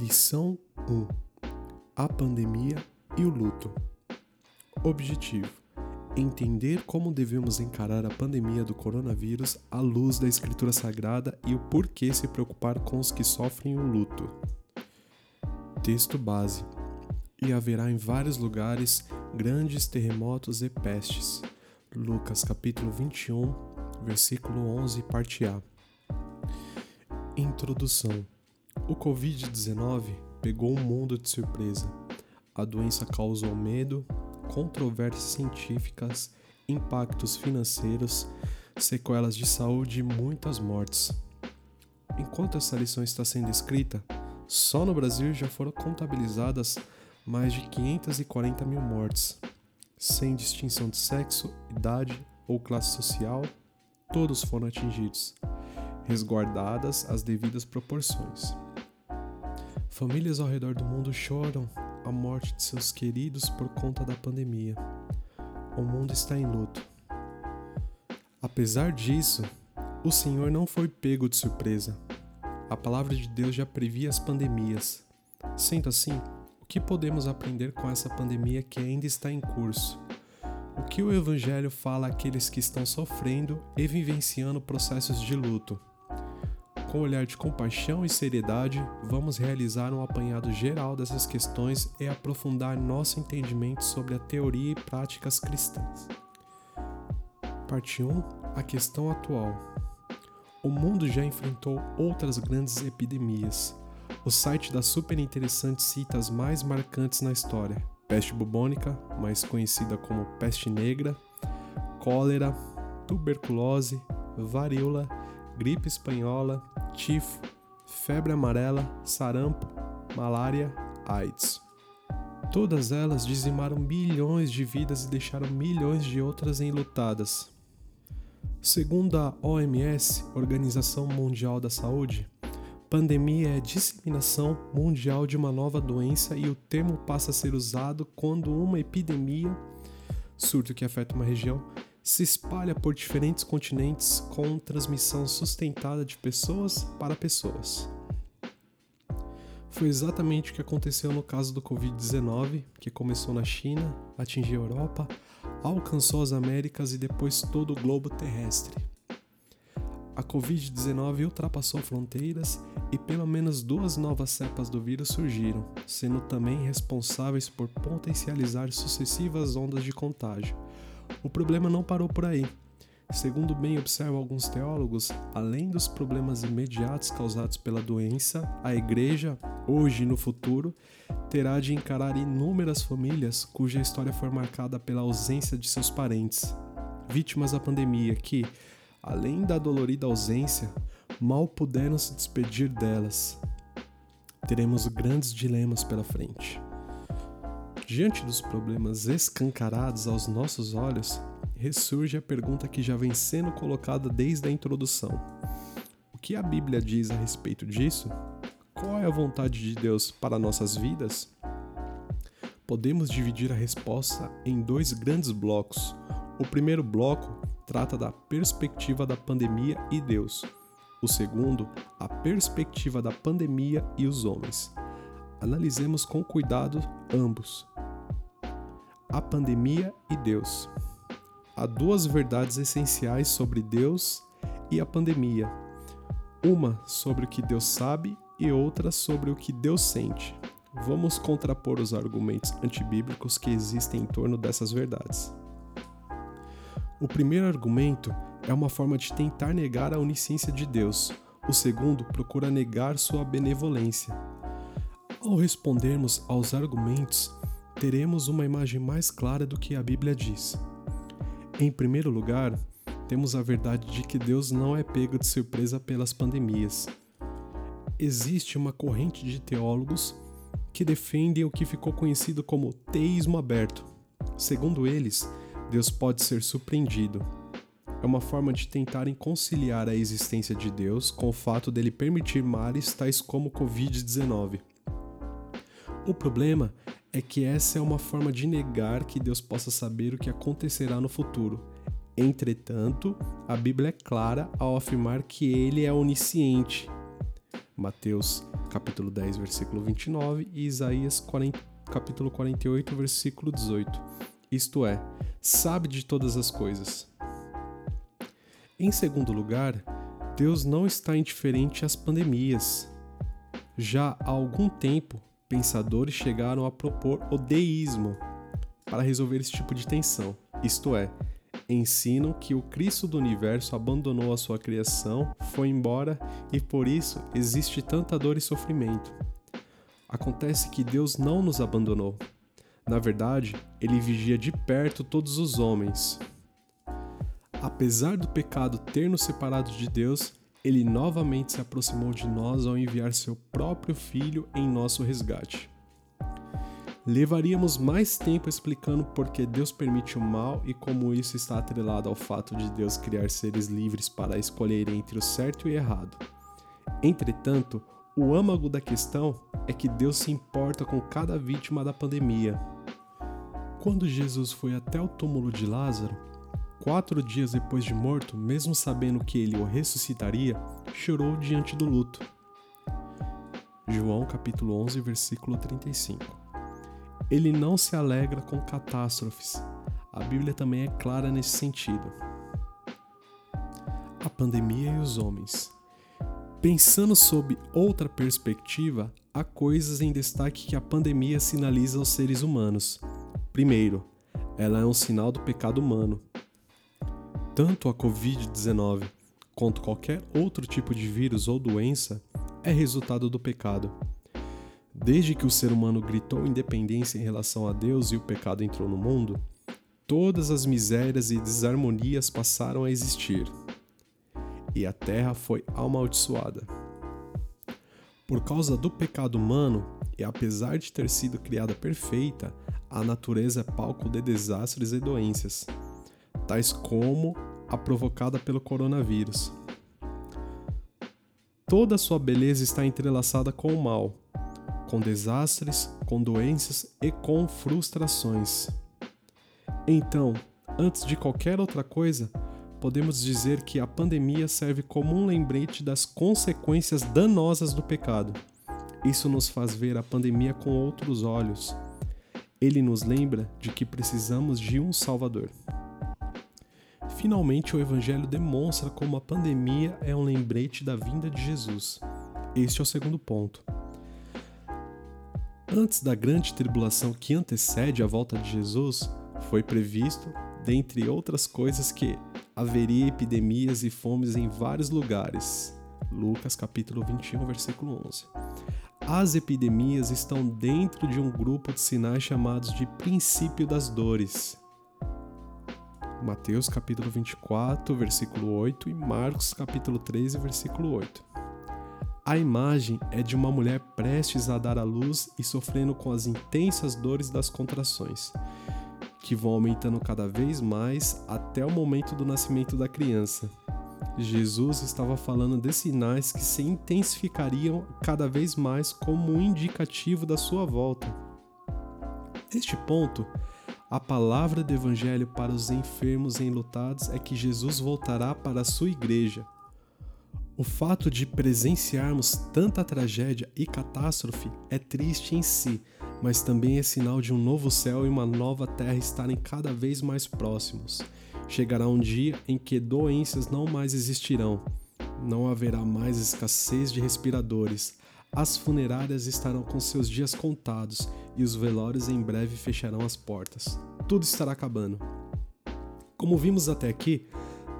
Lição 1: A pandemia e o luto. Objetivo: Entender como devemos encarar a pandemia do coronavírus à luz da Escritura Sagrada e o porquê se preocupar com os que sofrem o luto. Texto base: E haverá em vários lugares grandes terremotos e pestes. Lucas capítulo 21, versículo 11, parte A. Introdução o Covid-19 pegou o mundo de surpresa. A doença causou medo, controvérsias científicas, impactos financeiros, sequelas de saúde e muitas mortes. Enquanto essa lição está sendo escrita, só no Brasil já foram contabilizadas mais de 540 mil mortes, sem distinção de sexo, idade ou classe social, todos foram atingidos, resguardadas as devidas proporções. Famílias ao redor do mundo choram a morte de seus queridos por conta da pandemia. O mundo está em luto. Apesar disso, o Senhor não foi pego de surpresa. A palavra de Deus já previa as pandemias. Sendo assim, o que podemos aprender com essa pandemia que ainda está em curso? O que o Evangelho fala àqueles que estão sofrendo e vivenciando processos de luto? Com um olhar de compaixão e seriedade, vamos realizar um apanhado geral dessas questões e aprofundar nosso entendimento sobre a teoria e práticas cristãs. Parte 1 A questão atual. O mundo já enfrentou outras grandes epidemias. O site da Super Interessante cita as mais marcantes na história: peste bubônica, mais conhecida como peste negra, cólera, tuberculose, varíola, gripe espanhola, tifo, febre amarela, sarampo, malária, AIDS. Todas elas dizimaram milhões de vidas e deixaram milhões de outras enlutadas. Segundo a OMS, Organização Mundial da Saúde, pandemia é disseminação mundial de uma nova doença e o termo passa a ser usado quando uma epidemia, surto que afeta uma região, se espalha por diferentes continentes com transmissão sustentada de pessoas para pessoas. Foi exatamente o que aconteceu no caso do Covid-19, que começou na China, atingiu a Europa, alcançou as Américas e depois todo o globo terrestre. A Covid-19 ultrapassou fronteiras e pelo menos duas novas cepas do vírus surgiram, sendo também responsáveis por potencializar sucessivas ondas de contágio o problema não parou por aí. Segundo bem observam alguns teólogos, além dos problemas imediatos causados pela doença, a igreja, hoje e no futuro, terá de encarar inúmeras famílias cuja história foi marcada pela ausência de seus parentes, vítimas da pandemia que, além da dolorida ausência, mal puderam se despedir delas. Teremos grandes dilemas pela frente. Diante dos problemas escancarados aos nossos olhos, ressurge a pergunta que já vem sendo colocada desde a introdução: O que a Bíblia diz a respeito disso? Qual é a vontade de Deus para nossas vidas? Podemos dividir a resposta em dois grandes blocos. O primeiro bloco trata da perspectiva da pandemia e Deus. O segundo, a perspectiva da pandemia e os homens. Analisemos com cuidado ambos a pandemia e Deus. Há duas verdades essenciais sobre Deus e a pandemia. Uma sobre o que Deus sabe e outra sobre o que Deus sente. Vamos contrapor os argumentos antibíblicos que existem em torno dessas verdades. O primeiro argumento é uma forma de tentar negar a onisciência de Deus. O segundo procura negar sua benevolência. Ao respondermos aos argumentos, teremos uma imagem mais clara do que a Bíblia diz. Em primeiro lugar, temos a verdade de que Deus não é pego de surpresa pelas pandemias. Existe uma corrente de teólogos que defendem o que ficou conhecido como teísmo aberto. Segundo eles, Deus pode ser surpreendido. É uma forma de tentarem conciliar a existência de Deus com o fato dele permitir males tais como o Covid-19. O problema é que essa é uma forma de negar que Deus possa saber o que acontecerá no futuro. Entretanto, a Bíblia é clara ao afirmar que ele é onisciente. Mateus, capítulo 10, versículo 29 e Isaías 40, capítulo 48, versículo 18. Isto é, sabe de todas as coisas. Em segundo lugar, Deus não está indiferente às pandemias. Já há algum tempo, pensadores chegaram a propor o deísmo para resolver esse tipo de tensão, isto é, ensinam que o Cristo do universo abandonou a sua criação, foi embora e por isso existe tanta dor e sofrimento. Acontece que Deus não nos abandonou. Na verdade, ele vigia de perto todos os homens. Apesar do pecado ter nos separado de Deus, ele novamente se aproximou de nós ao enviar seu próprio Filho em nosso resgate. Levaríamos mais tempo explicando por que Deus permite o mal e como isso está atrelado ao fato de Deus criar seres livres para escolher entre o certo e o errado. Entretanto, o âmago da questão é que Deus se importa com cada vítima da pandemia. Quando Jesus foi até o túmulo de Lázaro, quatro dias depois de morto, mesmo sabendo que ele o ressuscitaria, chorou diante do luto. João capítulo 11, versículo 35. Ele não se alegra com catástrofes. A Bíblia também é clara nesse sentido. A pandemia e os homens. Pensando sob outra perspectiva, há coisas em destaque que a pandemia sinaliza aos seres humanos. Primeiro, ela é um sinal do pecado humano. Tanto a Covid-19 quanto qualquer outro tipo de vírus ou doença é resultado do pecado. Desde que o ser humano gritou independência em relação a Deus e o pecado entrou no mundo, todas as misérias e desarmonias passaram a existir. E a terra foi amaldiçoada. Por causa do pecado humano, e apesar de ter sido criada perfeita, a natureza é palco de desastres e doenças, tais como a provocada pelo coronavírus. Toda sua beleza está entrelaçada com o mal, com desastres, com doenças e com frustrações. Então, antes de qualquer outra coisa, podemos dizer que a pandemia serve como um lembrete das consequências danosas do pecado. Isso nos faz ver a pandemia com outros olhos. Ele nos lembra de que precisamos de um Salvador. Finalmente, o Evangelho demonstra como a pandemia é um lembrete da vinda de Jesus. Este é o segundo ponto. Antes da grande tribulação que antecede a volta de Jesus, foi previsto, dentre outras coisas, que haveria epidemias e fomes em vários lugares. Lucas capítulo 21, versículo 11. As epidemias estão dentro de um grupo de sinais chamados de princípio das dores. Mateus capítulo 24, versículo 8 e Marcos capítulo 13, versículo 8. A imagem é de uma mulher prestes a dar à luz e sofrendo com as intensas dores das contrações, que vão aumentando cada vez mais até o momento do nascimento da criança. Jesus estava falando de sinais que se intensificariam cada vez mais como um indicativo da sua volta. Neste ponto, a palavra do Evangelho para os enfermos e enlutados é que Jesus voltará para a sua igreja. O fato de presenciarmos tanta tragédia e catástrofe é triste em si, mas também é sinal de um novo céu e uma nova terra estarem cada vez mais próximos. Chegará um dia em que doenças não mais existirão, não haverá mais escassez de respiradores, as funerárias estarão com seus dias contados e os velórios em breve fecharão as portas. Tudo estará acabando. Como vimos até aqui,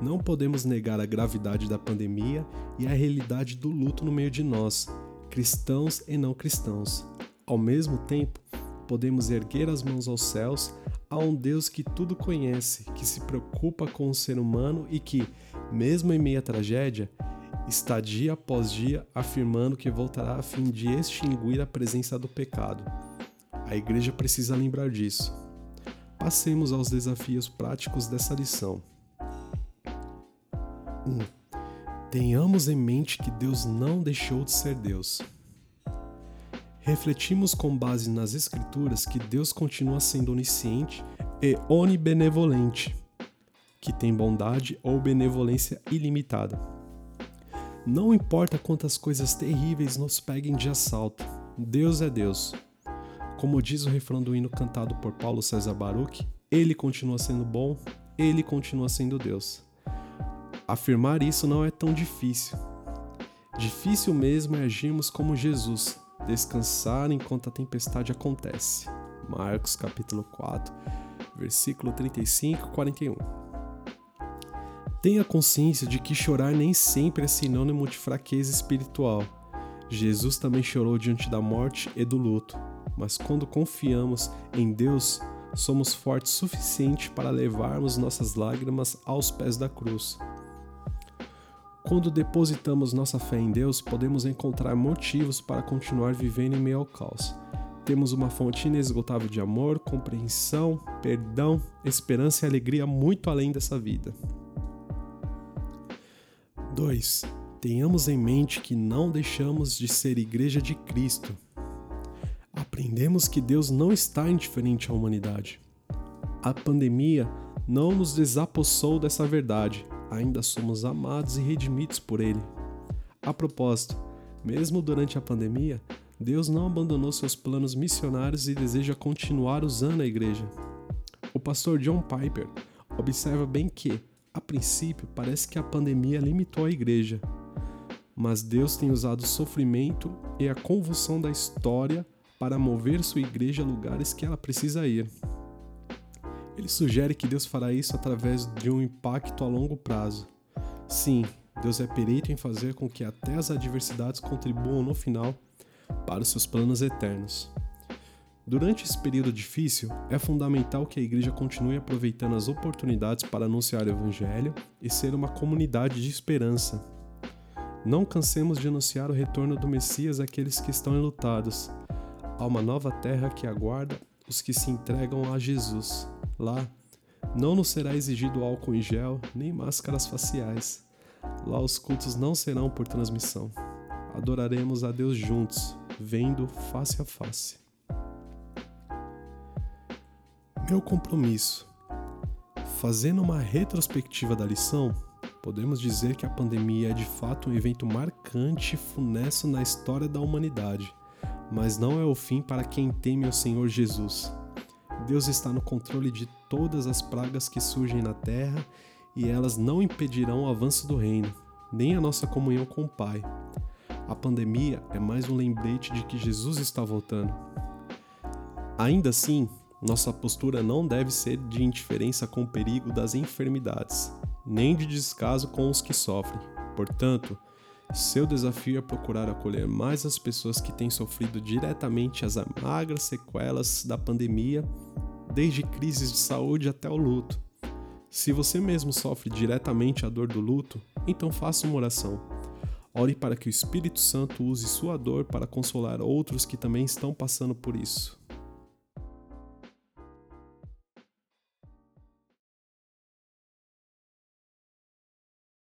não podemos negar a gravidade da pandemia e a realidade do luto no meio de nós, cristãos e não cristãos. Ao mesmo tempo, podemos erguer as mãos aos céus a um Deus que tudo conhece, que se preocupa com o ser humano e que, mesmo em meio à tragédia, está dia após dia afirmando que voltará a fim de extinguir a presença do pecado. A igreja precisa lembrar disso. Passemos aos desafios práticos dessa lição. 1. Tenhamos em mente que Deus não deixou de ser Deus. Refletimos com base nas Escrituras que Deus continua sendo onisciente e onibenevolente, que tem bondade ou benevolência ilimitada. Não importa quantas coisas terríveis nos peguem de assalto, Deus é Deus. Como diz o refrão do hino cantado por Paulo César Baruch, ele continua sendo bom, ele continua sendo Deus. Afirmar isso não é tão difícil. Difícil mesmo é agirmos como Jesus, descansar enquanto a tempestade acontece. Marcos capítulo 4, versículo 35 e 41. Tenha consciência de que chorar nem sempre é sinônimo de fraqueza espiritual. Jesus também chorou diante da morte e do luto, mas quando confiamos em Deus, somos fortes suficiente para levarmos nossas lágrimas aos pés da cruz. Quando depositamos nossa fé em Deus, podemos encontrar motivos para continuar vivendo em meio ao caos. Temos uma fonte inesgotável de amor, compreensão, perdão, esperança e alegria muito além dessa vida. 2. Tenhamos em mente que não deixamos de ser igreja de Cristo. Aprendemos que Deus não está indiferente à humanidade. A pandemia não nos desapossou dessa verdade, ainda somos amados e redimidos por Ele. A propósito, mesmo durante a pandemia, Deus não abandonou seus planos missionários e deseja continuar usando a igreja. O pastor John Piper observa bem que, a princípio, parece que a pandemia limitou a igreja, mas Deus tem usado o sofrimento e a convulsão da história para mover sua igreja a lugares que ela precisa ir. Ele sugere que Deus fará isso através de um impacto a longo prazo. Sim, Deus é perito em fazer com que até as adversidades contribuam no final para os seus planos eternos. Durante esse período difícil, é fundamental que a igreja continue aproveitando as oportunidades para anunciar o Evangelho e ser uma comunidade de esperança. Não cansemos de anunciar o retorno do Messias àqueles que estão enlutados. Há uma nova terra que aguarda os que se entregam a Jesus. Lá, não nos será exigido álcool em gel nem máscaras faciais. Lá, os cultos não serão por transmissão. Adoraremos a Deus juntos, vendo face a face. Meu compromisso. Fazendo uma retrospectiva da lição, podemos dizer que a pandemia é de fato um evento marcante e funesto na história da humanidade, mas não é o fim para quem teme ao Senhor Jesus. Deus está no controle de todas as pragas que surgem na terra e elas não impedirão o avanço do reino, nem a nossa comunhão com o Pai. A pandemia é mais um lembrete de que Jesus está voltando. Ainda assim, nossa postura não deve ser de indiferença com o perigo das enfermidades, nem de descaso com os que sofrem. Portanto, seu desafio é procurar acolher mais as pessoas que têm sofrido diretamente as magras sequelas da pandemia, desde crises de saúde até o luto. Se você mesmo sofre diretamente a dor do luto, então faça uma oração. Ore para que o Espírito Santo use sua dor para consolar outros que também estão passando por isso.